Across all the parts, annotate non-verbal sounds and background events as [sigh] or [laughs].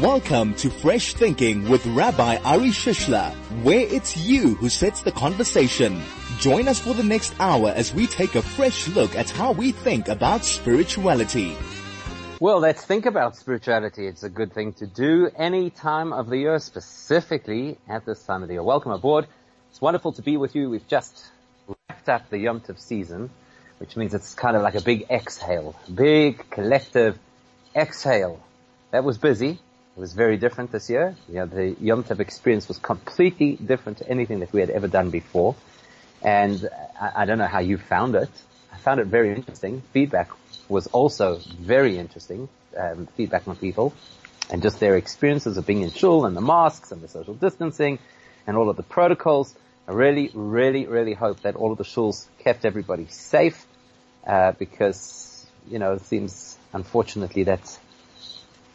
Welcome to Fresh Thinking with Rabbi Ari Shishler, where it's you who sets the conversation. Join us for the next hour as we take a fresh look at how we think about spirituality. Well, let's think about spirituality. It's a good thing to do any time of the year, specifically at this time of the year. Welcome aboard. It's wonderful to be with you. We've just wrapped up the Yom Tov season, which means it's kind of like a big exhale, big collective exhale. That was busy. It was very different this year. You know, the Yom Tov experience was completely different to anything that we had ever done before. And I, I don't know how you found it. I found it very interesting. Feedback was also very interesting. Um, feedback from people and just their experiences of being in shul and the masks and the social distancing and all of the protocols. I really, really, really hope that all of the shuls kept everybody safe, uh, because, you know, it seems unfortunately that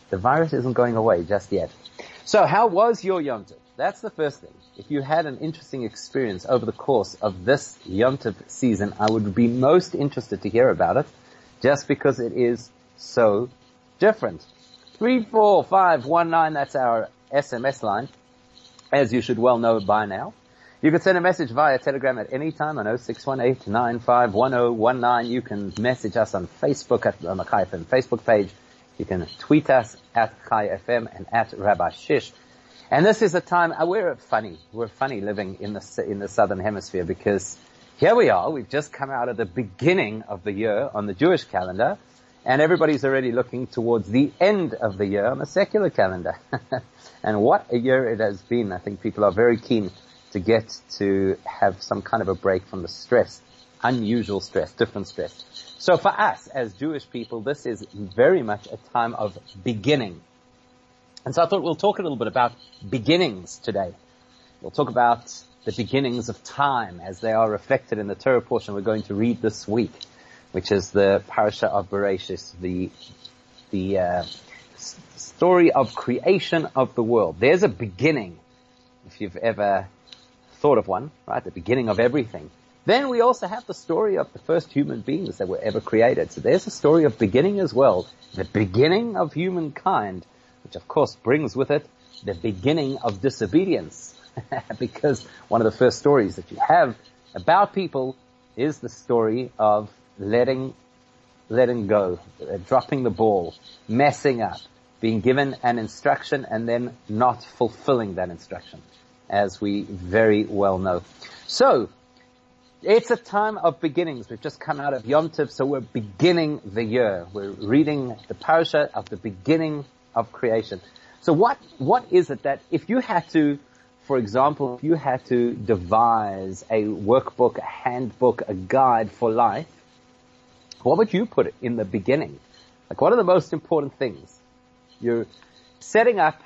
the virus isn't going away just yet. So how was your Yom Tov? That's the first thing. If you had an interesting experience over the course of this Yom Tov season, I would be most interested to hear about it, just because it is so different. Three, four, five, one, nine, that's our SMS line, as you should well know by now. You can send a message via Telegram at any time on 0618-951019. You can message us on Facebook at the FM Facebook page. You can tweet us at Chai FM and at Rabbi Shish. And this is a time, uh, we're funny, we're funny living in the, in the southern hemisphere because here we are, we've just come out of the beginning of the year on the Jewish calendar and everybody's already looking towards the end of the year on the secular calendar. [laughs] and what a year it has been. I think people are very keen to get to have some kind of a break from the stress, unusual stress, different stress. So for us as Jewish people, this is very much a time of beginning. And so I thought we'll talk a little bit about beginnings today. We'll talk about the beginnings of time as they are reflected in the Torah portion we're going to read this week, which is the parasha of Bereshis, the the uh, story of creation of the world. There's a beginning. If you've ever thought of one, right, the beginning of everything. Then we also have the story of the first human beings that were ever created. So there's a story of beginning as well. The beginning of humankind, which of course brings with it the beginning of disobedience. [laughs] because one of the first stories that you have about people is the story of letting, letting go, uh, dropping the ball, messing up, being given an instruction and then not fulfilling that instruction, as we very well know. So, it's a time of beginnings. We've just come out of Yom Tov, so we're beginning the year. We're reading the parasha of the beginning of creation. So what, what is it that if you had to, for example, if you had to devise a workbook, a handbook, a guide for life, what would you put in the beginning? Like what are the most important things? You're setting up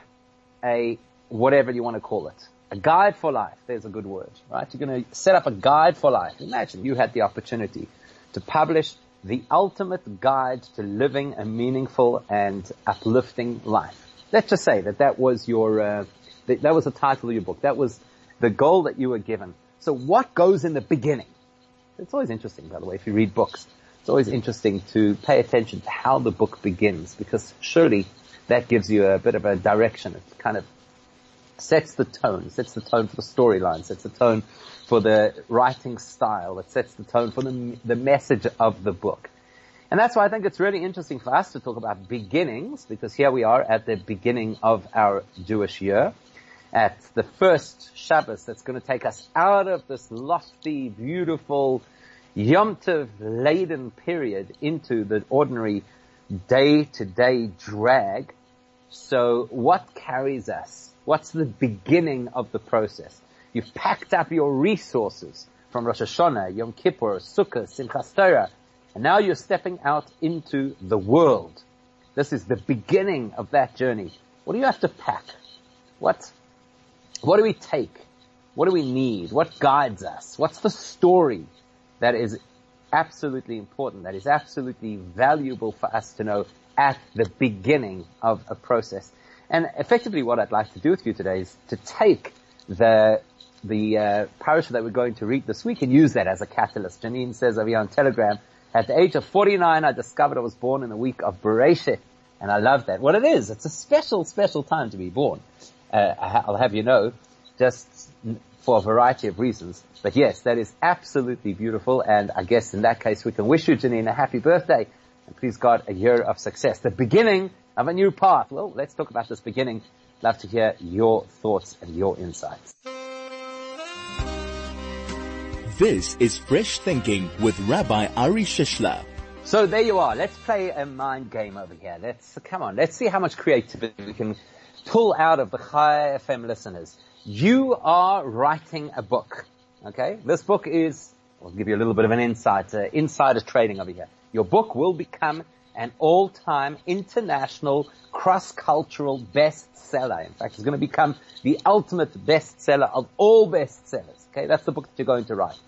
a, whatever you want to call it, a guide for life. There's a good word, right? You're going to set up a guide for life. Imagine you had the opportunity to publish the ultimate guide to living a meaningful and uplifting life. Let's just say that that was your, uh, that, that was the title of your book. That was the goal that you were given. So what goes in the beginning? It's always interesting, by the way, if you read books. It's always interesting to pay attention to how the book begins because surely that gives you a bit of a direction. It's kind of sets the tone, sets the tone for the storyline, sets the tone for the writing style, it sets the tone for the, the message of the book. And that's why I think it's really interesting for us to talk about beginnings, because here we are at the beginning of our Jewish year, at the first Shabbos that's going to take us out of this lofty, beautiful, Yom Tov laden period into the ordinary day to day drag. So what carries us? What's the beginning of the process? You've packed up your resources from Rosh Hashanah, Yom Kippur, Sukkot, Simchas Torah, and now you're stepping out into the world. This is the beginning of that journey. What do you have to pack? What, what do we take? What do we need? What guides us? What's the story that is absolutely important, that is absolutely valuable for us to know at the beginning of a process? And effectively what I'd like to do with you today is to take the the uh, that we're going to read this week and use that as a catalyst. Janine says over here on Telegram, at the age of 49, I discovered I was born in the week of Bereshit, And I love that. What it is, it's a special, special time to be born. Uh, I'll have you know, just for a variety of reasons. But yes, that is absolutely beautiful. And I guess in that case, we can wish you, Janine, a happy birthday. And please God, a year of success. The beginning of a new path. Well, let's talk about this beginning. Love to hear your thoughts and your insights. This is Fresh Thinking with Rabbi Ari Shishler. So there you are. Let's play a mind game over here. Let's, come on, let's see how much creativity we can pull out of the Chai FM listeners. You are writing a book. Okay? This book is, I'll give you a little bit of an insight, uh, insider trading over here. Your book will become an all-time international cross-cultural bestseller. In fact, it's going to become the ultimate bestseller of all bestsellers. Okay, that's the book that you're going to write.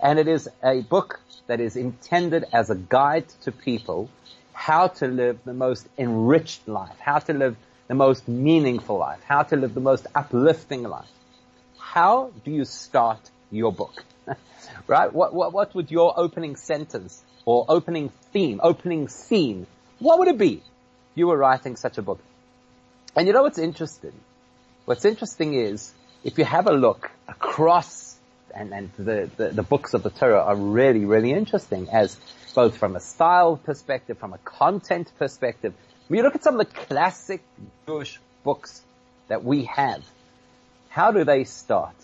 And it is a book that is intended as a guide to people how to live the most enriched life, how to live the most meaningful life, how to live the most uplifting life. How do you start your book? [laughs] right? What, what, what would your opening sentence or opening theme, opening scene, what would it be if you were writing such a book? And you know what's interesting? What's interesting is if you have a look across and, and the, the, the, books of the Torah are really, really interesting as both from a style perspective, from a content perspective. When you look at some of the classic Jewish books that we have, how do they start?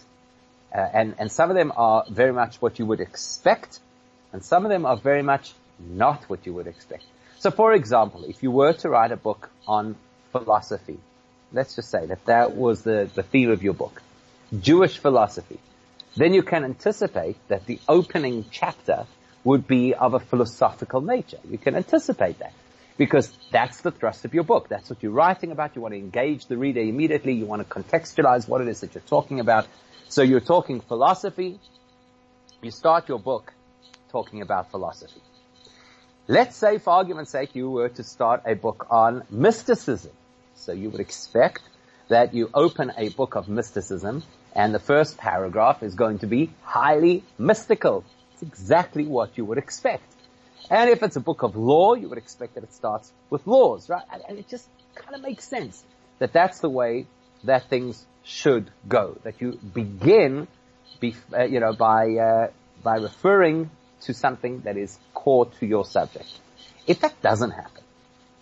Uh, and, and some of them are very much what you would expect, and some of them are very much not what you would expect. So for example, if you were to write a book on philosophy, let's just say that that was the, the theme of your book, Jewish philosophy then you can anticipate that the opening chapter would be of a philosophical nature. You can anticipate that because that's the thrust of your book. That's what you're writing about. You want to engage the reader immediately. You want to contextualize what it is that you're talking about. So you're talking philosophy. You start your book talking about philosophy. Let's say for argument's sake you were to start a book on mysticism. So you would expect that you open a book of mysticism and the first paragraph is going to be highly mystical. It's exactly what you would expect. And if it's a book of law, you would expect that it starts with laws, right? And it just kind of makes sense that that's the way that things should go. That you begin, be, uh, you know, by uh, by referring to something that is core to your subject. If that doesn't happen,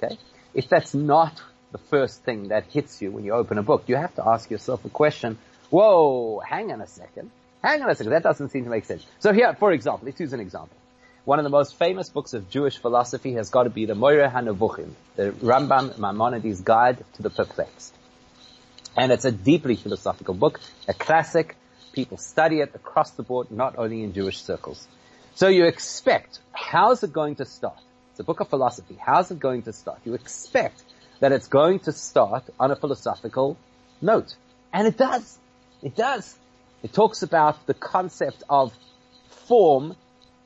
okay, if that's not the first thing that hits you when you open a book, you have to ask yourself a question: Whoa, hang on a second. Hang on a second. That doesn't seem to make sense. So here, for example, let's use an example. One of the most famous books of Jewish philosophy has got to be the Moreh HaNevuchim, the Rambam Maimonides Guide to the Perplexed. And it's a deeply philosophical book, a classic. People study it across the board, not only in Jewish circles. So you expect, how's it going to start? It's a book of philosophy. How's it going to start? You expect that it's going to start on a philosophical note. And it does. It does. It talks about the concept of form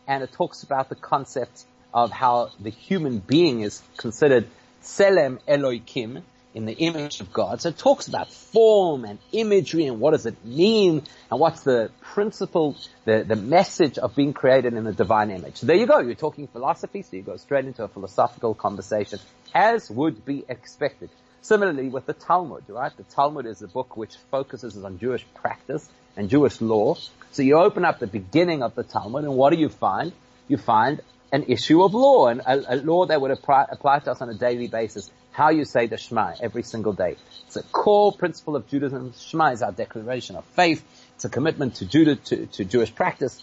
and it talks about the concept of how the human being is considered Tzelem Elohim in the image of God. So it talks about form and imagery and what does it mean and what's the principle, the, the message of being created in the divine image. So there you go. You're talking philosophy, so you go straight into a philosophical conversation as would be expected. Similarly with the Talmud, right? The Talmud is a book which focuses on Jewish practice and Jewish law. So you open up the beginning of the Talmud and what do you find? You find an issue of law and a, a law that would apply, apply, to us on a daily basis. How you say the Shema every single day. It's a core principle of Judaism. Shema is our declaration of faith. It's a commitment to Judah, to, to Jewish practice.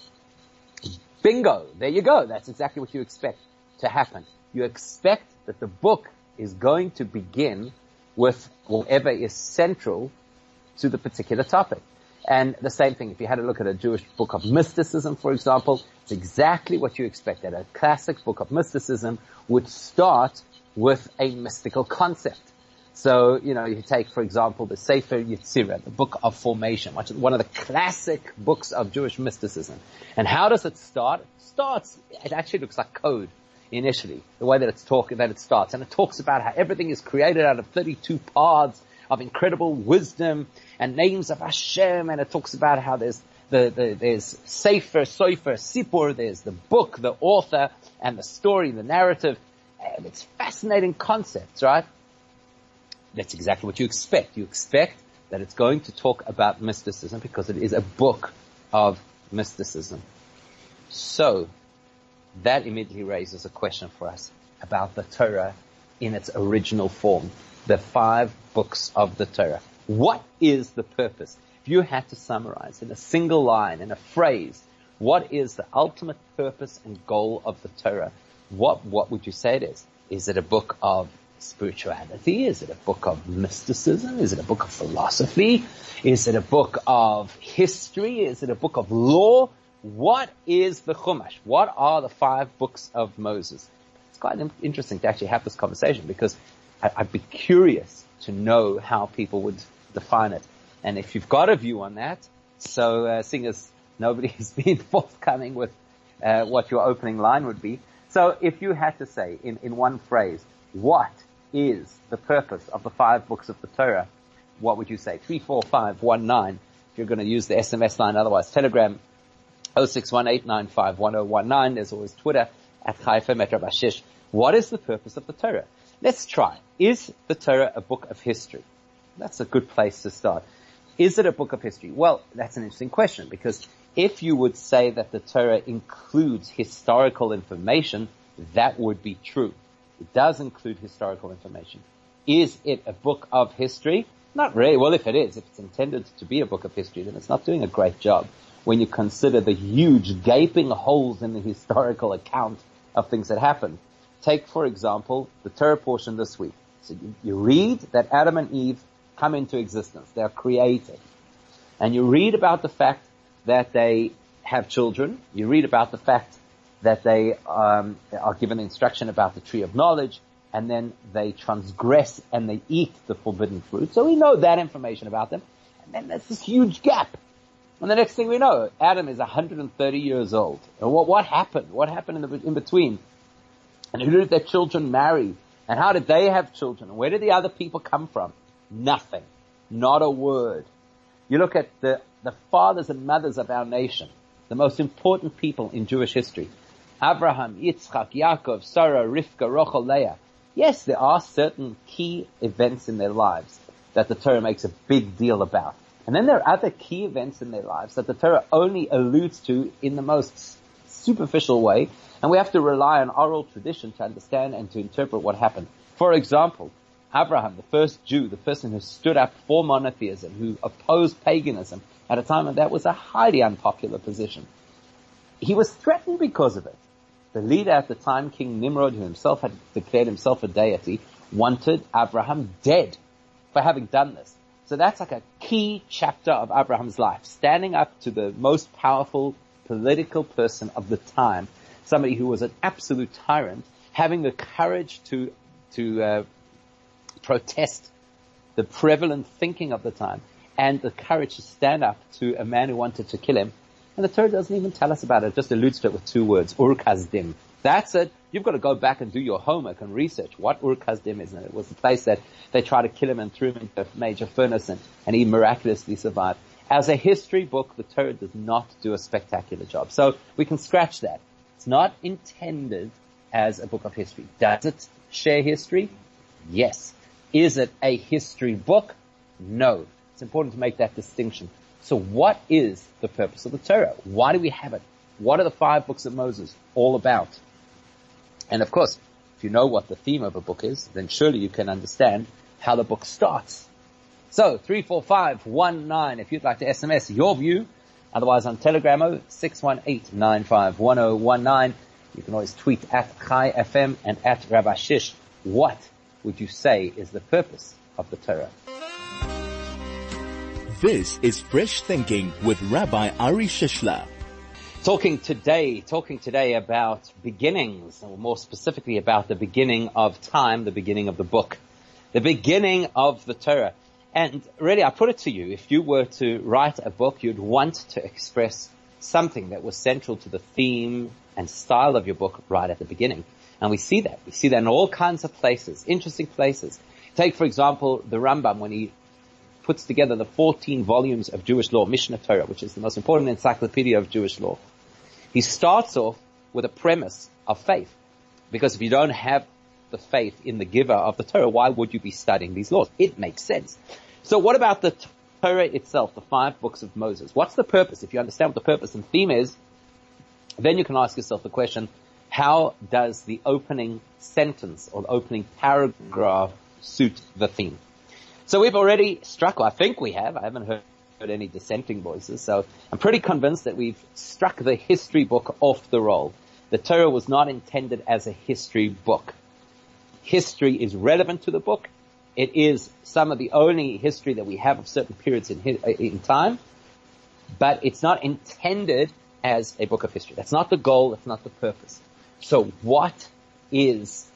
Bingo. There you go. That's exactly what you expect to happen. You expect that the book is going to begin with whatever is central to the particular topic. And the same thing, if you had a look at a Jewish book of mysticism, for example, it's exactly what you expected. A classic book of mysticism would start with a mystical concept. So, you know, you take, for example, the Sefer Yetzirah, the book of formation, which is one of the classic books of Jewish mysticism. And how does it start? It starts, it actually looks like code initially, the way that it's talking, that it starts. And it talks about how everything is created out of 32 paths of incredible wisdom and names of Hashem. And it talks about how there's the, the there's Sefer, Sofer, Sipur, there's the book, the author, and the story, the narrative. And it's fascinating concepts, right? that's exactly what you expect. You expect that it's going to talk about mysticism because it is a book of mysticism. So, that immediately raises a question for us about the Torah in its original form. The five books of the Torah. What is the purpose? If you had to summarize in a single line, in a phrase, what is the ultimate purpose and goal of the Torah? What, what would you say it is? Is it a book of spirituality? Is it a book of mysticism? Is it a book of philosophy? Is it a book of history? Is it a book of law? What is the Chumash? What are the five books of Moses? It's quite interesting to actually have this conversation because I'd be curious to know how people would define it. And if you've got a view on that, so uh, seeing as nobody [laughs] has been forthcoming with uh, what your opening line would be, so if you had to say in, in one phrase, what is the purpose of the five books of the Torah, what would you say? 34519, if you're going to use the SMS line, otherwise Telegram 0618951019, there's always Twitter at Chai FM at Rabashish. What is the purpose of the Torah? Let's try. Is the Torah a book of history? That's a good place to start. Is it a book of history? Well, that's an interesting question because if you would say that the Torah includes historical information, that would be true. It does include historical information. Is it a book of history? Not really. Well, if it is, if it's intended to be a book of history, then it's not doing a great job when you consider the huge gaping holes in the historical account of things that happened. Take, for example, the Torah portion this week. So you, you read that Adam and Eve come into existence. They are created. And you read about the fact that they have children. You read about the fact that they um, are given instruction about the tree of knowledge, and then they transgress and they eat the forbidden fruit. So we know that information about them. And then there's this huge gap. And the next thing we know, Adam is 130 years old. And what, what happened? What happened in, the, in between? And who did their children marry? And how did they have children? And where did the other people come from? Nothing. Not a word. You look at the, the fathers and mothers of our nation, the most important people in Jewish history. Abraham, Yitzchak, Yaakov, Sarah, Rivka, Rochel, Leah. Yes, there are certain key events in their lives that the Torah makes a big deal about. And then there are other key events in their lives that the Torah only alludes to in the most superficial way, and we have to rely on oral tradition to understand and to interpret what happened. For example, Abraham, the first Jew, the person who stood up for monotheism, who opposed paganism at a time when that was a highly unpopular position. He was threatened because of it. The leader at the time, King Nimrod, who himself had declared himself a deity, wanted Abraham dead for having done this. So that's like a key chapter of Abraham's life, standing up to the most powerful political person of the time, somebody who was an absolute tyrant, having the courage to to uh, protest the prevalent thinking of the time, and the courage to stand up to a man who wanted to kill him and the Torah doesn't even tell us about it. It just alludes to it with two words, Ur Kasdim. That's it. You've got to go back and do your homework and research what Ur Kasdim is. And it was the place that they tried to kill him and threw him into a major furnace and, and he miraculously survived. As a history book, the Torah does not do a spectacular job. So we can scratch that. It's not intended as a book of history. Does it share history? Yes. Is it a history book? No. It's important to make that distinction. So what is the purpose of the Torah? Why do we have it? What are the five books of Moses all about? And of course, if you know what the theme of a book is, then surely you can understand how the book starts. So, 34519, if you'd like to SMS your view, otherwise on Telegram 618-951019, you can always tweet at Chai FM and at Rabbi Shish. What would you say is the purpose of the Torah? This is Fresh Thinking with Rabbi Ari Shishler. Talking today, talking today about beginnings, or more specifically about the beginning of time, the beginning of the book, the beginning of the Torah. And really, I put it to you, if you were to write a book, you'd want to express something that was central to the theme and style of your book right at the beginning. And we see that. We see that in all kinds of places, interesting places. Take, for example, the Rambam when he puts together the 14 volumes of Jewish law, Mishnah Torah, which is the most important encyclopedia of Jewish law. He starts off with a premise of faith. Because if you don't have the faith in the giver of the Torah, why would you be studying these laws? It makes sense. So what about the Torah itself, the five books of Moses? What's the purpose? If you understand what the purpose and theme is, then you can ask yourself the question, how does the opening sentence or the opening paragraph suit the theme? So we've already struck, I think we have, I haven't heard any dissenting voices, so I'm pretty convinced that we've struck the history book off the roll. The Torah was not intended as a history book. History is relevant to the book. It is some of the only history that we have of certain periods in, in time, but it's not intended as a book of history. That's not the goal. That's not the purpose. So what is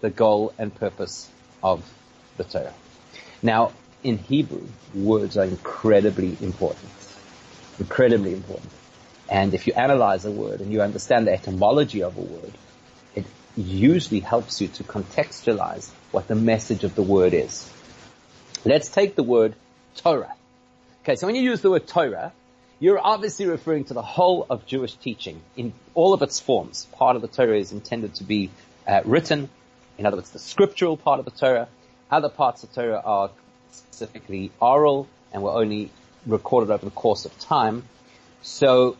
the goal and purpose of the Torah? Now, in Hebrew, words are incredibly important. Incredibly important. And if you analyze a word and you understand the etymology of a word, it usually helps you to contextualize what the message of the word is. Let's take the word Torah. Okay, so when you use the word Torah, you're obviously referring to the whole of Jewish teaching in all of its forms. Part of the Torah is intended to be uh, written, in other words, the scriptural part of the Torah. Other parts of Torah are specifically oral and were only recorded over the course of time. So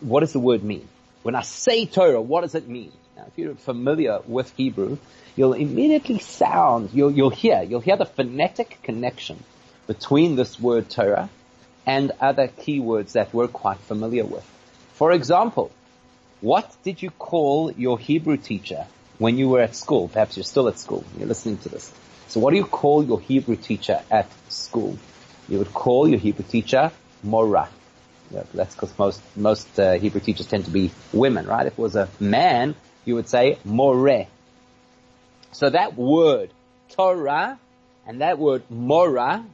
what does the word mean? When I say Torah, what does it mean? Now, if you're familiar with Hebrew, you'll immediately sound, you'll, you'll hear, you'll hear the phonetic connection between this word Torah and other keywords that we're quite familiar with. For example, what did you call your Hebrew teacher when you were at school? Perhaps you're still at school. You're listening to this. So what do you call your Hebrew teacher at school? You would call your Hebrew teacher Mora. Yeah, that's because most most uh, Hebrew teachers tend to be women, right? If it was a man, you would say More. So that word Torah and that word Mora,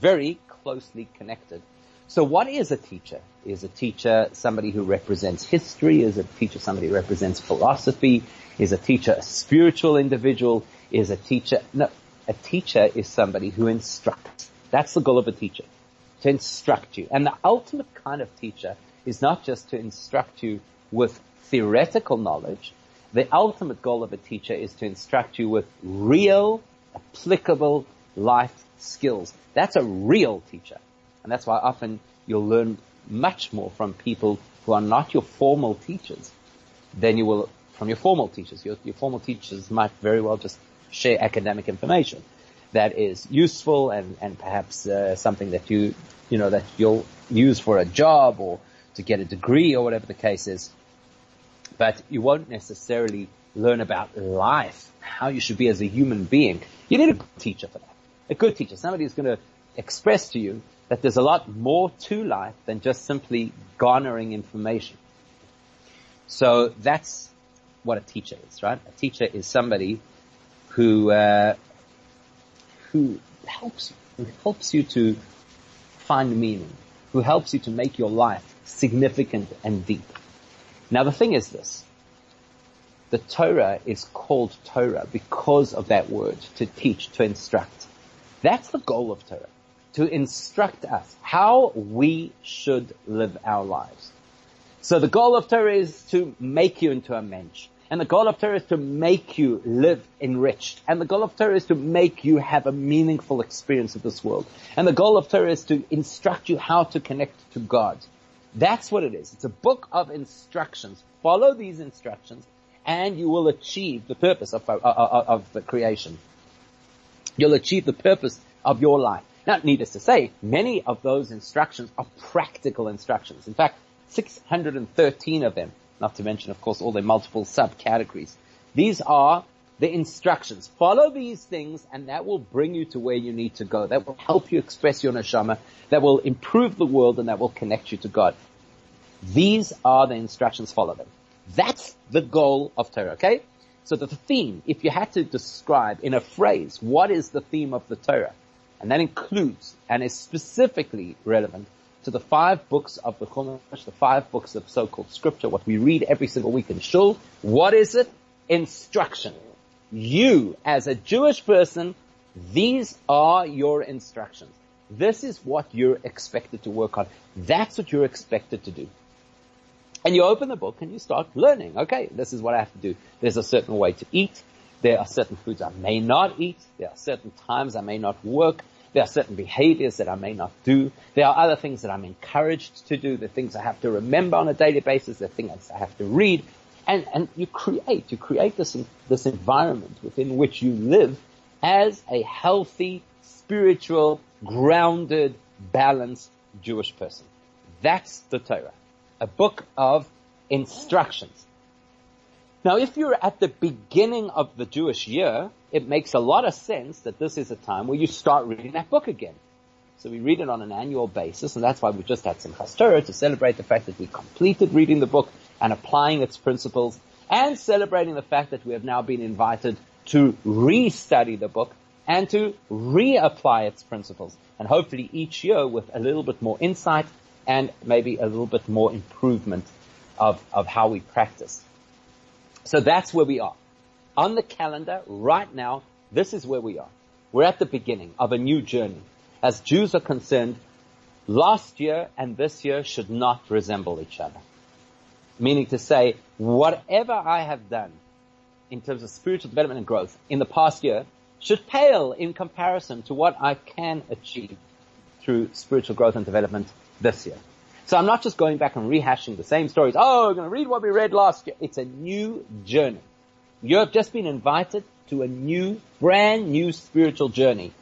very closely connected. So what is a teacher? Is a teacher somebody who represents history? Is a teacher somebody who represents philosophy? Is a teacher a spiritual individual? Is a teacher, no, a teacher is somebody who instructs. That's the goal of a teacher. To instruct you. And the ultimate kind of teacher is not just to instruct you with theoretical knowledge. The ultimate goal of a teacher is to instruct you with real, applicable life skills. That's a real teacher. And that's why often you'll learn much more from people who are not your formal teachers than you will from your formal teachers. Your, your formal teachers might very well just share academic information that is useful and, and perhaps uh, something that you, you know, that you'll use for a job or to get a degree or whatever the case is. But you won't necessarily learn about life, how you should be as a human being. You need a good teacher for that. A good teacher, somebody who's going to express to you that there's a lot more to life than just simply garnering information. So that's what a teacher is, right? A teacher is somebody who uh, who helps who helps you to find meaning, who helps you to make your life significant and deep. Now the thing is this. The Torah is called Torah because of that word, to teach, to instruct. That's the goal of Torah to instruct us how we should live our lives. So the goal of Torah is to make you into a mensch. And the goal of Torah is to make you live enriched. And the goal of Torah is to make you have a meaningful experience of this world. And the goal of Torah is to instruct you how to connect to God. That's what it is. It's a book of instructions. Follow these instructions and you will achieve the purpose of, of, of the creation. You'll achieve the purpose of your life. Now, needless to say, many of those instructions are practical instructions. In fact, 613 of them, not to mention, of course, all their multiple subcategories. These are the instructions. Follow these things and that will bring you to where you need to go. That will help you express your neshama. That will improve the world and that will connect you to God. These are the instructions. Follow them. That's the goal of Torah, okay? So the theme, if you had to describe in a phrase, what is the theme of the Torah? And that includes and is specifically relevant to the five books of the Chumash, the five books of so-called scripture, what we read every single week in Shul. What is it? Instruction. You, as a Jewish person, these are your instructions. This is what you're expected to work on. That's what you're expected to do. And you open the book and you start learning. Okay, this is what I have to do. There's a certain way to eat. There are certain foods I may not eat. There are certain times I may not work. There are certain behaviors that I may not do. There are other things that I'm encouraged to do. The things I have to remember on a daily basis. The things I have to read. And, and you create, you create this, this environment within which you live as a healthy, spiritual, grounded, balanced Jewish person. That's the Torah. A book of instructions. Now, if you're at the beginning of the Jewish year, it makes a lot of sense that this is a time where you start reading that book again. So we read it on an annual basis, and that's why we just had Simchas Torah to celebrate the fact that we completed reading the book and applying its principles, and celebrating the fact that we have now been invited to re-study the book and to reapply its principles. And hopefully each year with a little bit more insight and maybe a little bit more improvement of, of how we practice. So that's where we are. On the calendar right now, this is where we are. We're at the beginning of a new journey. As Jews are concerned, last year and this year should not resemble each other. Meaning to say, whatever I have done in terms of spiritual development and growth in the past year should pale in comparison to what I can achieve through spiritual growth and development this year. So I'm not just going back and rehashing the same stories. Oh, we're going to read what we read last year. It's a new journey. You have just been invited to a new, brand new spiritual journey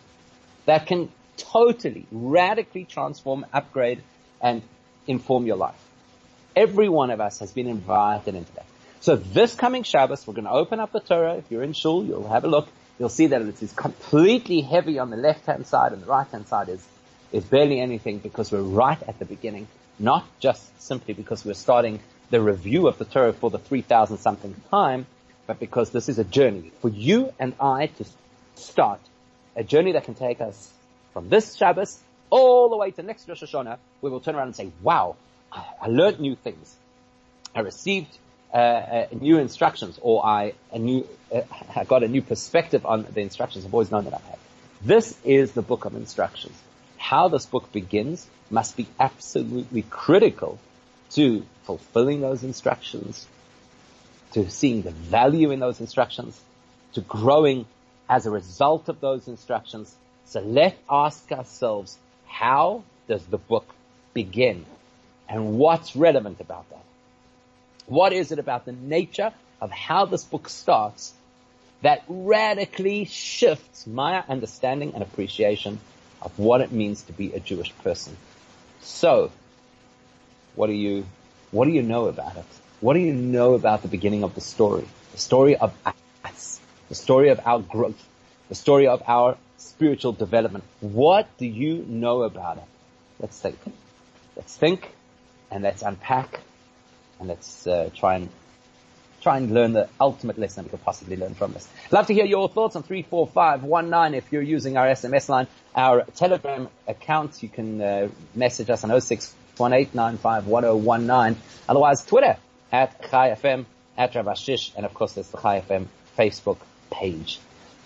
that can totally, radically transform, upgrade, and inform your life. Every one of us has been invited into that. So this coming Shabbos, we're going to open up the Torah. If you're in shul, you'll have a look. You'll see that it is completely heavy on the left-hand side and the right-hand side is, is barely anything because we're right at the beginning not just simply because we're starting the review of the Torah for the 3,000 something time, but because this is a journey for you and I to start a journey that can take us from this Shabbos all the way to next Rosh Hashanah, we'll turn around and say, wow, I learned new things. I received uh, uh, new instructions or I, a new, uh, [laughs] I got a new perspective on the instructions I've always known that I had. This is the book of instructions. How this book begins must be absolutely critical to fulfilling those instructions, to seeing the value in those instructions, to growing as a result of those instructions. So let's ask ourselves, how does the book begin? And what's relevant about that? What is it about the nature of how this book starts that radically shifts my understanding and appreciation of what it means to be a Jewish person? So, what do you, what do you know about it? What do you know about the beginning of the story? The story of us. The story of our growth. The story of our spiritual development. What do you know about it? Let's think. Let's think and let's unpack and let's uh, try and try and learn the ultimate lesson we could possibly learn from this. Love to hear your thoughts on 34519 if you're using our SMS line. Our Telegram account, you can uh, message us on 0618951019. Otherwise, Twitter at ChaiFM, at Rabashish, and of course there's the ChaiFM Facebook page.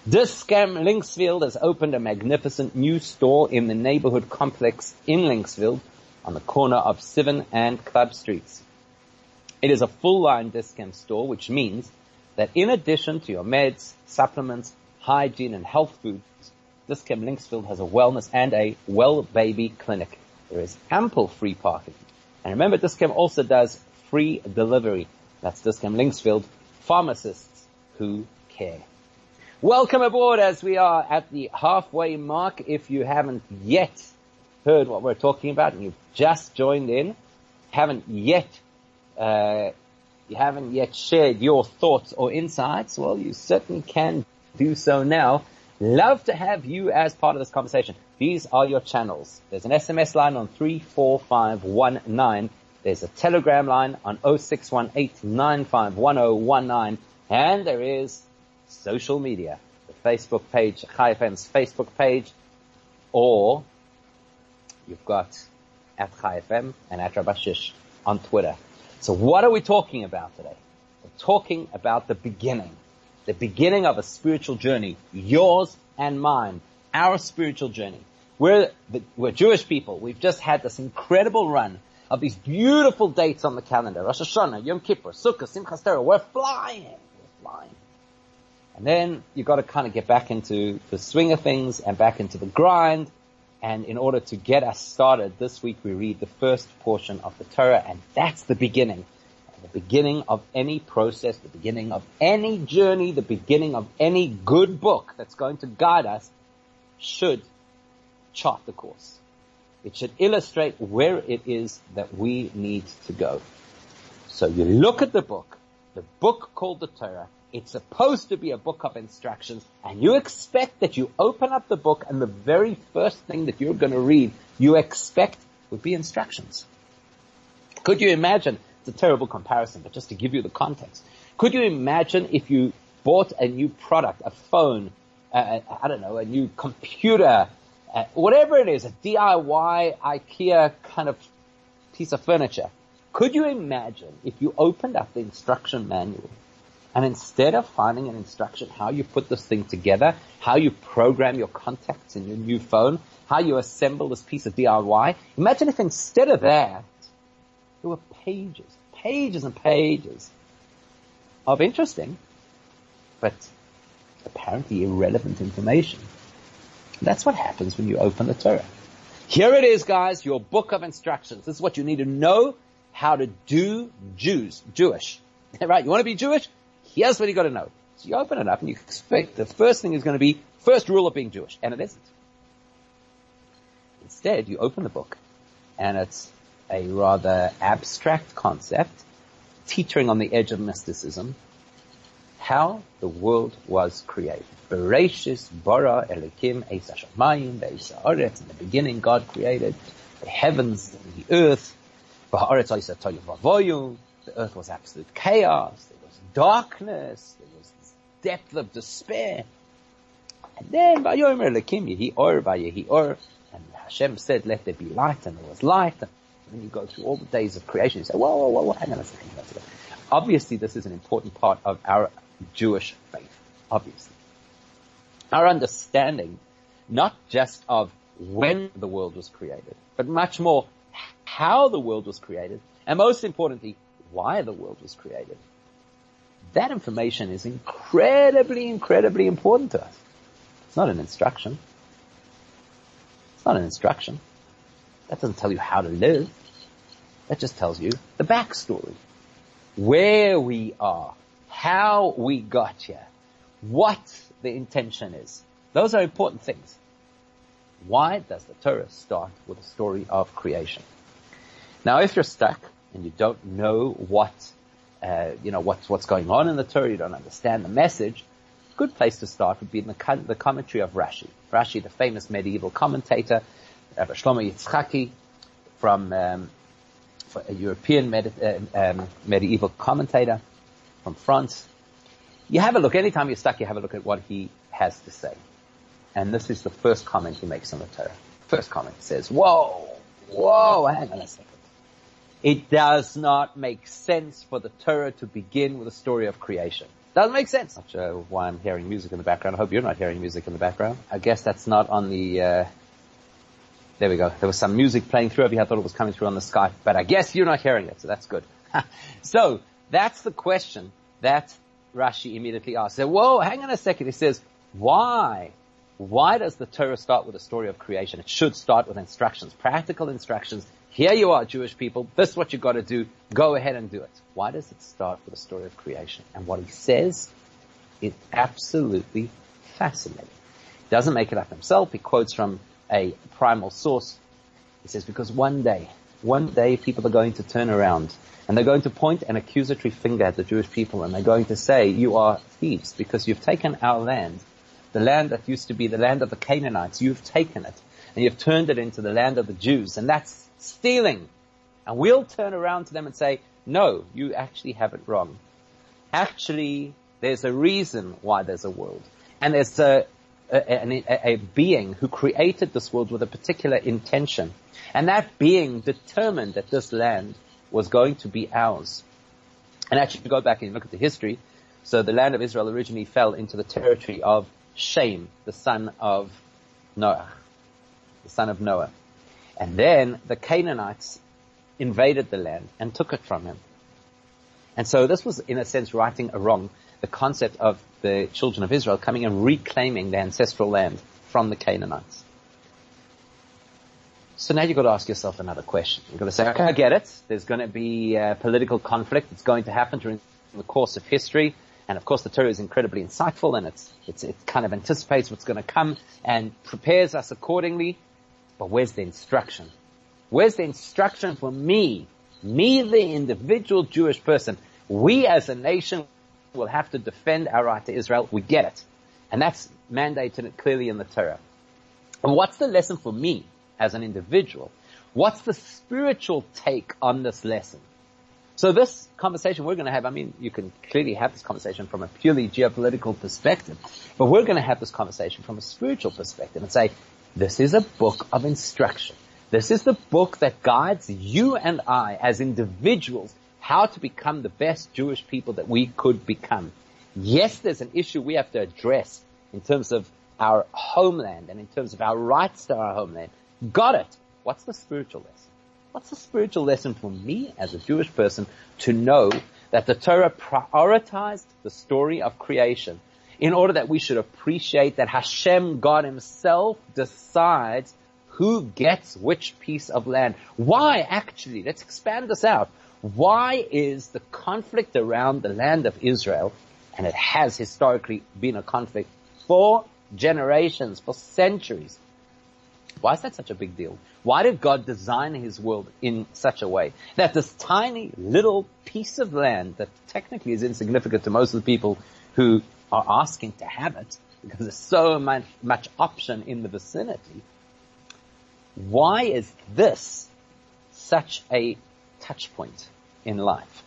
Dis-Chem Linksfield has opened a magnificent new store in the neighborhood complex in Linksfield on the corner of Sivan and Club Streets. It is a full line Dis-Chem store, which means that in addition to your meds, supplements, hygiene and health foods, Dis-Chem Linksfield has a wellness and a well baby clinic. There is ample free parking. And remember, Dis-Chem also does free delivery. That's Dis-Chem Linksfield, pharmacists who care. Welcome aboard as we are at the halfway mark. If you haven't yet heard what we're talking about and you've just joined in, haven't yet uh, you haven't yet shared your thoughts or insights, well, you certainly can do so now. Love to have you as part of this conversation. These are your channels. There's an SMS line on 34519. There's a telegram line on 0618951019. And there is social media. The Facebook page, Chai FM's Facebook page, or you've got at Chai FM and at Rabashish on Twitter. So what are we talking about today? We're talking about the beginning. The beginning of a spiritual journey. Yours and mine. Our spiritual journey. We're, the, we're Jewish people. We've just had this incredible run of these beautiful dates on the calendar. Rosh Hashanah, Yom Kippur, Sukkot, Simchas Torah. We're flying. We're flying. And then you've got to kind of get back into the swing of things and back into the grind. And in order to get us started, this week we read the first portion of the Torah, and that's the beginning. The beginning of any process, the beginning of any journey, the beginning of any good book that's going to guide us should chart the course. It should illustrate where it is that we need to go. So you look at the book, the book called the Torah, it's supposed to be a book of instructions and you expect that you open up the book and the very first thing that you're going to read, you expect would be instructions. Could you imagine? It's a terrible comparison, but just to give you the context. Could you imagine if you bought a new product, a phone, uh, I don't know, a new computer, uh, whatever it is, a DIY IKEA kind of piece of furniture. Could you imagine if you opened up the instruction manual and instead of finding an instruction how you put this thing together, how you program your contacts in your new phone, how you assemble this piece of DIY, imagine if instead of that, there were pages, pages and pages of interesting, but apparently irrelevant information. That's what happens when you open the Torah. Here it is, guys, your book of instructions. This is what you need to know how to do Jews, Jewish. [laughs] right? You want to be Jewish? Here's what you got to know. So you open it up and you expect the first thing is going to be first rule of being Jewish, and it isn't. Instead, you open the book, and it's a rather abstract concept, teetering on the edge of mysticism, how the world was created. Bereshis bara Elokim eis hashamayim ve'is In the beginning, God created the heavens and the earth. The earth was absolute chaos darkness, there was this depth of despair. And then, Vayomer Lekim Yehi Or, Vayehi Or, and Hashem said, let there be light, and there was light. And then you go through all the days of creation, you say, whoa, whoa, whoa, whoa hang on a second. Obviously, this is an important part of our Jewish faith. Obviously. Our understanding, not just of when the world was created, but much more how the world was created, and most importantly, why the world was created. That information is incredibly, incredibly important to us. It's not an instruction. It's not an instruction. That doesn't tell you how to live. That just tells you the backstory. Where we are. How we got here. What the intention is. Those are important things. Why does the Torah start with a story of creation? Now if you're stuck and you don't know what uh, you know, what's, what's going on in the Torah, you don't understand the message, good place to start would be in the, the commentary of Rashi. Rashi, the famous medieval commentator, Rabbi Shlomo Yitzchaki, from um, a European med- uh, um, medieval commentator from France. You have a look, anytime you're stuck, you have a look at what he has to say. And this is the first comment he makes on the Torah. First comment says, whoa, whoa, hang on a second. It does not make sense for the Torah to begin with a story of creation. Doesn't make sense. Not sure why I'm hearing music in the background. I hope you're not hearing music in the background. I guess that's not on the, uh, there we go. There was some music playing through. I thought it was coming through on the Skype, but I guess you're not hearing it, so that's good. [laughs] so, that's the question that Rashi immediately asks. So, whoa, hang on a second. He says, why? Why does the Torah start with a story of creation? It should start with instructions, practical instructions here you are, Jewish people. This is what you've got to do. Go ahead and do it. Why does it start with the story of creation? And what he says is absolutely fascinating. He doesn't make it up himself. He quotes from a primal source. He says, because one day, one day people are going to turn around and they're going to point an accusatory finger at the Jewish people and they're going to say, you are thieves because you've taken our land, the land that used to be the land of the Canaanites. You've taken it and you've turned it into the land of the Jews. And that's stealing. And we'll turn around to them and say, no, you actually have it wrong. Actually, there's a reason why there's a world. And there's a, a, a, a, being who created this world with a particular intention. And that being determined that this land was going to be ours. And actually, if you go back and look at the history, so the land of Israel originally fell into the territory of Shem, the son of Noah. The son of Noah. And then the Canaanites invaded the land and took it from him. And so this was, in a sense, righting a wrong, the concept of the children of Israel coming and reclaiming their ancestral land from the Canaanites. So now you've got to ask yourself another question. You've got to say, okay, I get it. There's going to be uh, political conflict. It's going to happen during the course of history. And of course the Torah is incredibly insightful and it's, it's, it kind of anticipates what's going to come and prepares us accordingly. But where's the instruction? Where's the instruction for me? Me, the individual Jewish person. We as a nation will have to defend our right to Israel. We get it. And that's mandated clearly in the Torah. And what's the lesson for me? as an individual. What's the spiritual take on this lesson? So this conversation we're going to have, I mean, you can clearly have this conversation from a purely geopolitical perspective, but we're going to have this conversation from a spiritual perspective and say, this is a book of instruction. This is the book that guides you and I as individuals how to become the best Jewish people that we could become. Yes, there's an issue we have to address in terms of our homeland and in terms of our rights to our homeland. Got it. What's the spiritual lesson? What's the spiritual lesson for me as a Jewish person to know that the Torah prioritized the story of creation in order that we should appreciate that Hashem, God himself, decides who gets which piece of land. Why actually? Let's expand this out. Why is the conflict around the land of Israel, and it has historically been a conflict for generations, for centuries, why is that such a big deal? Why did God design his world in such a way that this tiny little piece of land that technically is insignificant to most of the people who are asking to have it because there's so much, much option in the vicinity. Why is this such a touch point in life?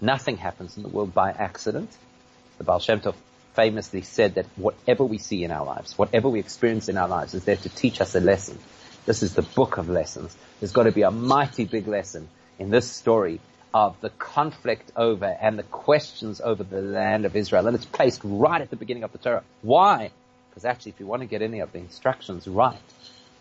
Nothing happens in the world by accident. The Baal Shem Tov famously said that whatever we see in our lives, whatever we experience in our lives is there to teach us a lesson. This is the book of lessons. There's got to be a mighty big lesson in this story of the conflict over and the questions over the land of Israel. And it's placed right at the beginning of the Torah. Why? Because actually if you want to get any of the instructions right,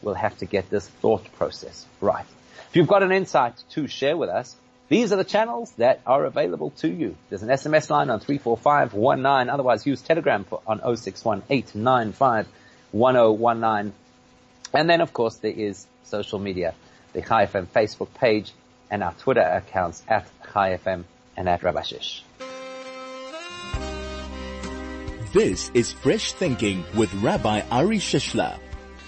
we'll have to get this thought process right. If you've got an insight to share with us, these are the channels that are available to you. There's an SMS line on 34519. Otherwise use Telegram for, on 0618951019. And then of course there is social media, the Chai FM Facebook page and our Twitter accounts at Chai FM and at Rabashish. This is Fresh Thinking with Rabbi Ari Shishler.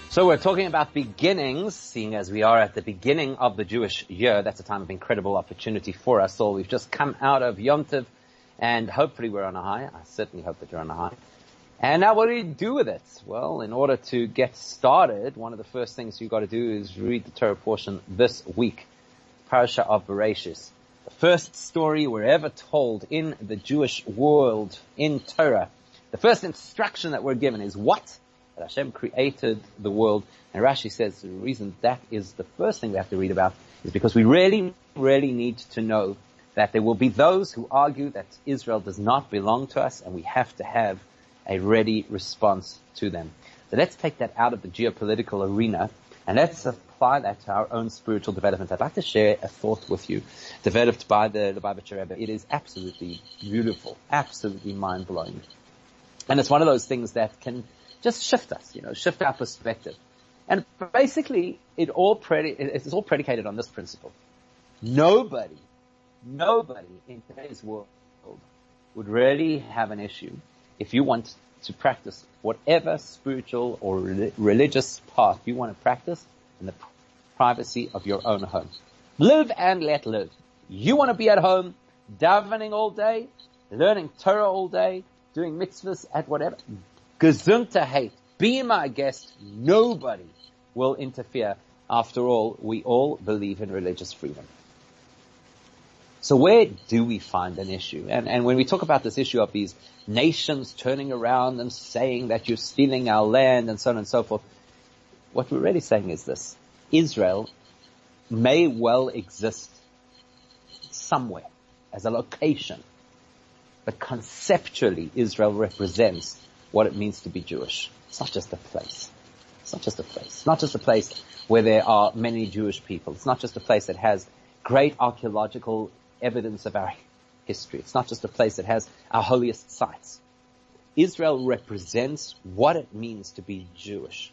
So we're talking about beginnings, seeing as we are at the beginning of the Jewish year. That's a time of incredible opportunity for us all. We've just come out of Yom Tov and hopefully we're on a high. I certainly hope that you're on a high. And now what do you do with it? Well, in order to get started, one of the first things you've got to do is read the Torah portion this week. Parasha of Bereshis. The first story we're ever told in the Jewish world in Torah. The first instruction that we're given is what? that Hashem created the world. And Rashi says the reason that is the first thing we have to read about is because we really, really need to know that there will be those who argue that Israel does not belong to us and we have to have a ready response to them. So let's take that out of the geopolitical arena and let's that to our own spiritual development. I'd like to share a thought with you developed by the Lubavitcher Rebbe. It is absolutely beautiful, absolutely mind-blowing. And it's one of those things that can just shift us, you know, shift our perspective. And basically, it all predi- it's all predicated on this principle. Nobody, nobody in today's world would really have an issue if you want to practice whatever spiritual or religious path you want to practice in the privacy of your own home. Live and let live. You want to be at home, davening all day, learning Torah all day, doing mitzvahs at whatever. Gesundheit. Hate. Be my guest. Nobody will interfere. After all, we all believe in religious freedom. So where do we find an issue? And, and when we talk about this issue of these nations turning around and saying that you're stealing our land and so on and so forth, what we're really saying is this. Israel may well exist somewhere as a location, but conceptually Israel represents what it means to be Jewish. It's not just a place. It's not just a place. It's not just a place where there are many Jewish people. It's not just a place that has great archaeological evidence of our history. It's not just a place that has our holiest sites. Israel represents what it means to be Jewish.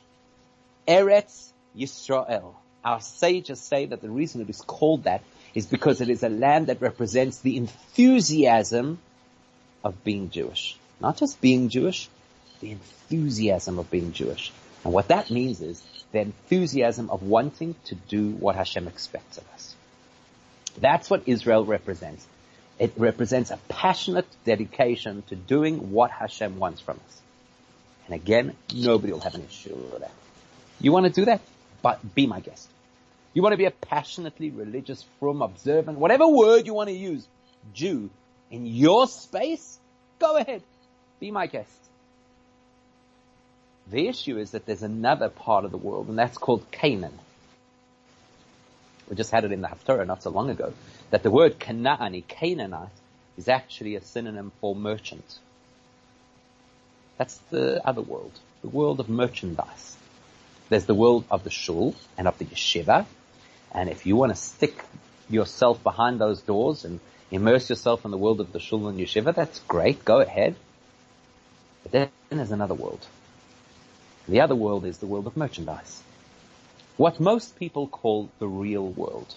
Eretz Yisrael. Our sages say that the reason it is called that is because it is a land that represents the enthusiasm of being Jewish. Not just being Jewish, the enthusiasm of being Jewish. And what that means is the enthusiasm of wanting to do what Hashem expects of us. That's what Israel represents. It represents a passionate dedication to doing what Hashem wants from us. And again, nobody will have an issue with that. You want to do that? But be my guest. You want to be a passionately religious, frum observant, whatever word you want to use, Jew, in your space? Go ahead. Be my guest. The issue is that there's another part of the world, and that's called Canaan. We just had it in the Haftarah not so long ago, that the word Canaani, Canaanite, is actually a synonym for merchant. That's the other world, the world of merchandise. There's the world of the shul and of the yeshiva, and if you want to stick yourself behind those doors and immerse yourself in the world of the shul and yeshiva, that's great, go ahead. But then there's another world. The other world is the world of merchandise. What most people call the real world.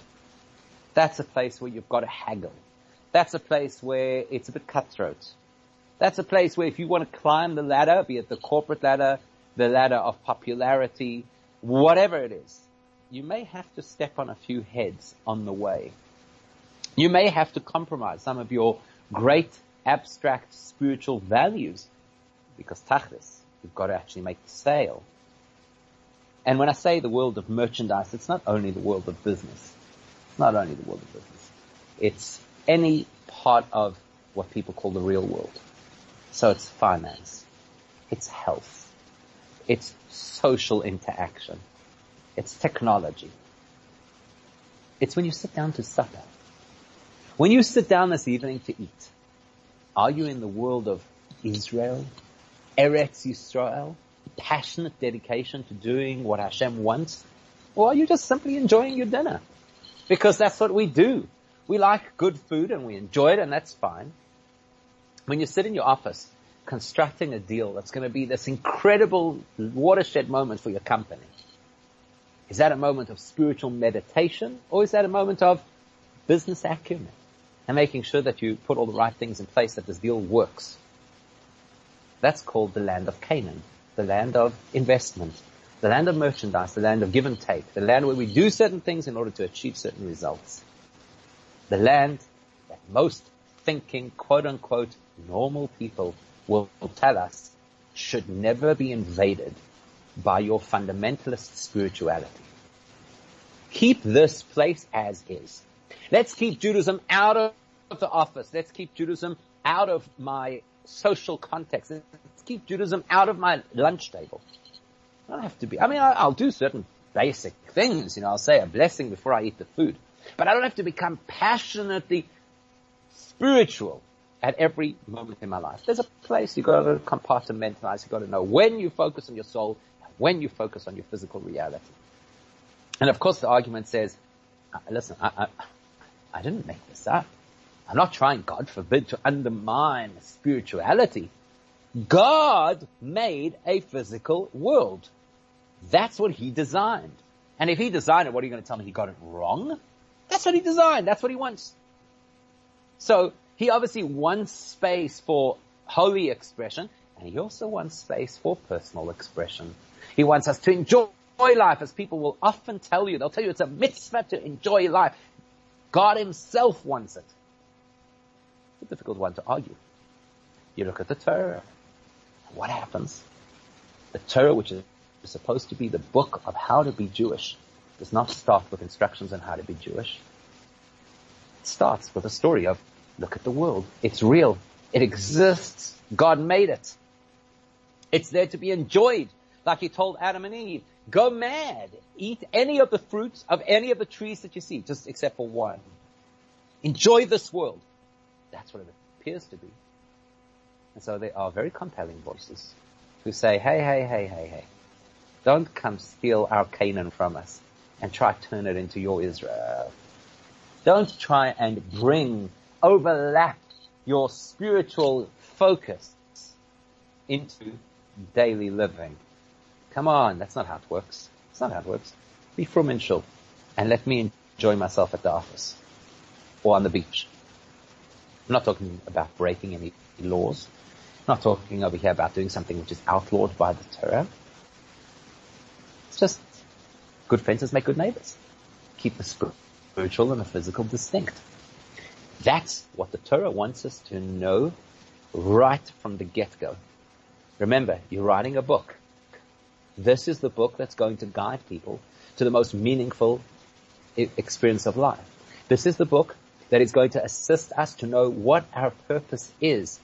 That's a place where you've got to haggle. That's a place where it's a bit cutthroat. That's a place where if you want to climb the ladder, be it the corporate ladder, the ladder of popularity, whatever it is, you may have to step on a few heads on the way. You may have to compromise some of your great abstract spiritual values because tachlis, you've got to actually make the sale. And when I say the world of merchandise, it's not only the world of business. It's not only the world of business. It's any part of what people call the real world. So it's finance. It's health. It's social interaction. It's technology. It's when you sit down to supper. When you sit down this evening to eat, are you in the world of Israel? Eretz Yisrael? Passionate dedication to doing what Hashem wants? Or are you just simply enjoying your dinner? Because that's what we do. We like good food and we enjoy it and that's fine. When you sit in your office constructing a deal that's going to be this incredible watershed moment for your company, is that a moment of spiritual meditation or is that a moment of business acumen and making sure that you put all the right things in place that this deal works? That's called the land of Canaan, the land of investment, the land of merchandise, the land of give and take, the land where we do certain things in order to achieve certain results. The land that most thinking, quote unquote, normal people will tell us should never be invaded by your fundamentalist spirituality. Keep this place as is. Let's keep Judaism out of the office. Let's keep Judaism out of my social context. Let's keep Judaism out of my lunch table. I don't have to be, I mean, I'll do certain basic things, you know, I'll say a blessing before I eat the food. But I don't have to become passionately spiritual at every moment in my life. There's a place you've got to compartmentalize. You've got to know when you focus on your soul when you focus on your physical reality. And of course the argument says, uh, listen, I, I, I didn't make this up. I'm not trying, God forbid, to undermine spirituality. God made a physical world. That's what he designed. And if he designed it, what are you going to tell me? He got it wrong? That's what he designed. That's what he wants. So he obviously wants space for holy expression, and he also wants space for personal expression. He wants us to enjoy life, as people will often tell you. They'll tell you it's a mitzvah to enjoy life. God himself wants it. It's a difficult one to argue. You look at the Torah. What happens? The Torah, which is supposed to be the book of how to be Jewish, does not start with instructions on how to be Jewish. It starts with a story of Look at the world. It's real. It exists. God made it. It's there to be enjoyed. Like he told Adam and Eve, go mad. Eat any of the fruits of any of the trees that you see, just except for one. Enjoy this world. That's what it appears to be. And so there are very compelling voices who say, hey, hey, hey, hey, hey, don't come steal our Canaan from us and try to turn it into your Israel. Don't try and bring overlapped your spiritual focus into daily living. Come on, that's not how it works. It's not how it works. Be frumental and let me enjoy myself at the office or on the beach. I'm not talking about breaking any laws. I'm not talking over here about doing something which is outlawed by the Torah. It's just good fences make good neighbors. Keep the spiritual and the physical distinct. That's what the Torah wants us to know right from the get-go. Remember, you're writing a book. This is the book that's going to guide people to the most meaningful experience of life. This is the book that is going to assist us to know what our purpose is.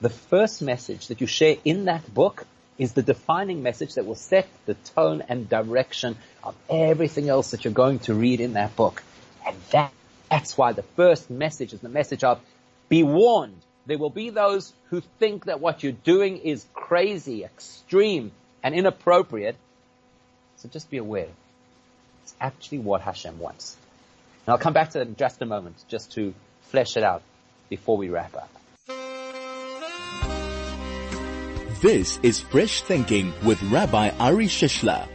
The first message that you share in that book is the defining message that will set the tone and direction of everything else that you're going to read in that book. And that, that's why the first message is the message of be warned. There will be those who think that what you're doing is crazy, extreme, and inappropriate. So just be aware. It's actually what Hashem wants. And I'll come back to that in just a moment, just to flesh it out before we wrap up. This is Fresh Thinking with Rabbi Ari Shishler.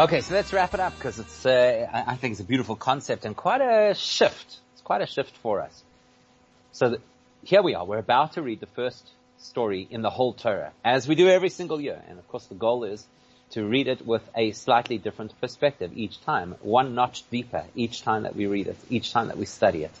Okay, so let's wrap it up because it's, uh, I think it's a beautiful concept and quite a shift. It's quite a shift for us. So the, here we are. We're about to read the first story in the whole Torah, as we do every single year. And of course the goal is to read it with a slightly different perspective each time, one notch deeper each time that we read it, each time that we study it.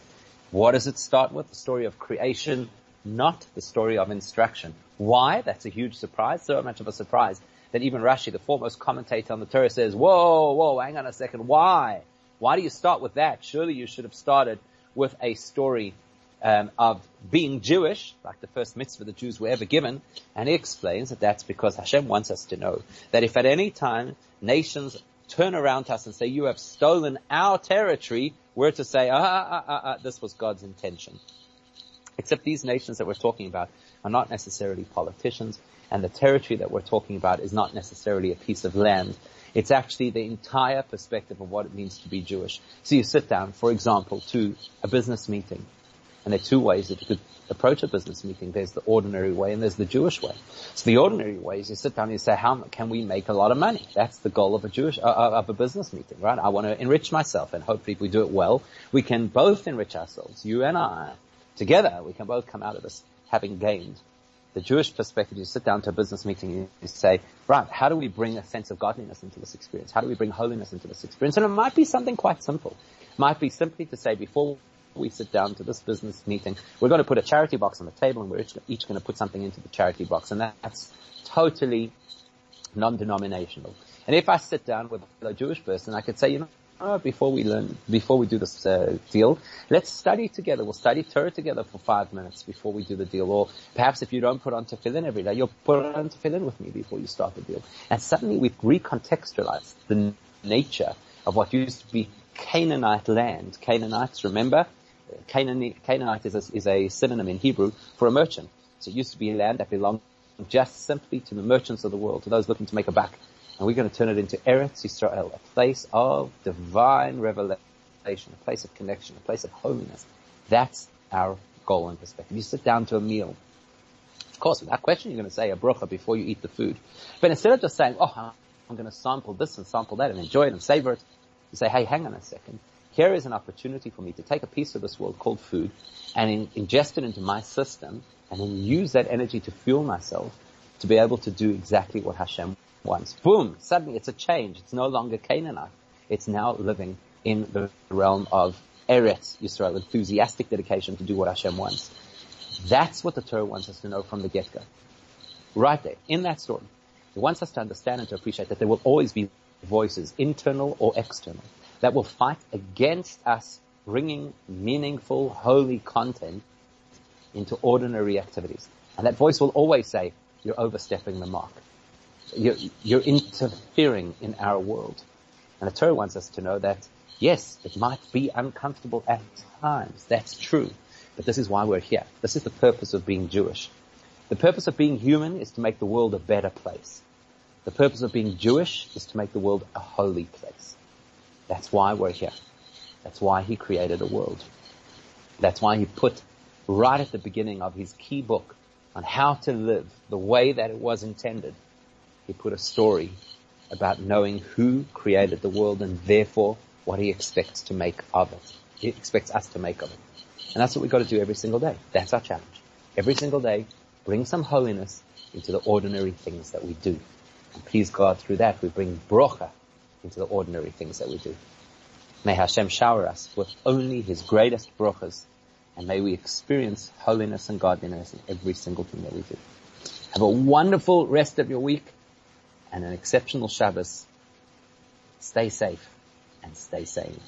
What does it start with? The story of creation, not the story of instruction. Why? That's a huge surprise, so much of a surprise that even Rashi, the foremost commentator on the Torah says, whoa, whoa, hang on a second, why? Why do you start with that? Surely you should have started with a story um, of being Jewish, like the first mitzvah the Jews were ever given, and he explains that that's because Hashem wants us to know that if at any time nations turn around to us and say, you have stolen our territory, we're to say, ah, ah, ah, ah, this was God's intention. Except these nations that we're talking about are not necessarily politicians, and the territory that we're talking about is not necessarily a piece of land. It's actually the entire perspective of what it means to be Jewish. So you sit down, for example, to a business meeting, and there are two ways that you could approach a business meeting. There's the ordinary way and there's the Jewish way. So the ordinary way is you sit down and you say, how can we make a lot of money? That's the goal of a Jewish, uh, uh, of a business meeting, right? I want to enrich myself and hopefully if we do it well, we can both enrich ourselves, you and I. Together, we can both come out of this having gained. The Jewish perspective, you sit down to a business meeting and you say, right, how do we bring a sense of godliness into this experience? How do we bring holiness into this experience? And it might be something quite simple. It might be simply to say before we sit down to this business meeting, we're going to put a charity box on the table and we're each, going to put something into the charity box. And that's totally non-denominational. And if I sit down with a Jewish person, I could say, you know, oh, before we learn, before we do this uh, deal, let's study together. We'll study Torah together for five minutes before we do the deal. Or perhaps if you don't put on tefillin every day, you'll put on tefillin with me before you start the deal. And suddenly we've recontextualized the nature of what used to be Canaanite land. Canaanites, remember, Canaanite is a, is a synonym in Hebrew for a merchant. So it used to be land that belonged just simply to the merchants of the world, to those looking to make a buck. And we're going to turn it into Eretz Israel, a place of divine revelation, a place of connection, a place of holiness. That's our goal and perspective. You sit down to a meal. Of course, without question, you're going to say a bracha before you eat the food. But instead of just saying, oh, I'm going to sample this and sample that and enjoy it and savor it, you say, hey, hang on a second here is an opportunity for me to take a piece of this world called food and in, ingest it into my system and then use that energy to fuel myself to be able to do exactly what Hashem wants. Boom! Suddenly it's a change. It's no longer Canaanite. It's now living in the realm of Eretz Yisrael, enthusiastic dedication to do what Hashem wants. That's what the Torah wants us to know from the get-go. Right there, in that story. It wants us to understand and to appreciate that there will always be voices, internal or external, that will fight against us bringing meaningful, holy content into ordinary activities. And that voice will always say, you're overstepping the mark. You're, you're interfering in our world. And the Torah wants us to know that, yes, it might be uncomfortable at times. That's true. But this is why we're here. This is the purpose of being Jewish. The purpose of being human is to make the world a better place. The purpose of being Jewish is to make the world a holy place. That's why we're here. That's why he created a world. That's why he put right at the beginning of his key book on how to live the way that it was intended, he put a story about knowing who created the world and therefore what he expects to make of it. He expects us to make of it. And that's what we've got to do every single day. That's our challenge. Every single day, bring some holiness into the ordinary things that we do. And please God, through that we bring brocha into the ordinary things that we do. May Hashem shower us with only His greatest brochas, and may we experience holiness and godliness in every single thing that we do. Have a wonderful rest of your week, and an exceptional Shabbos. Stay safe and stay sane.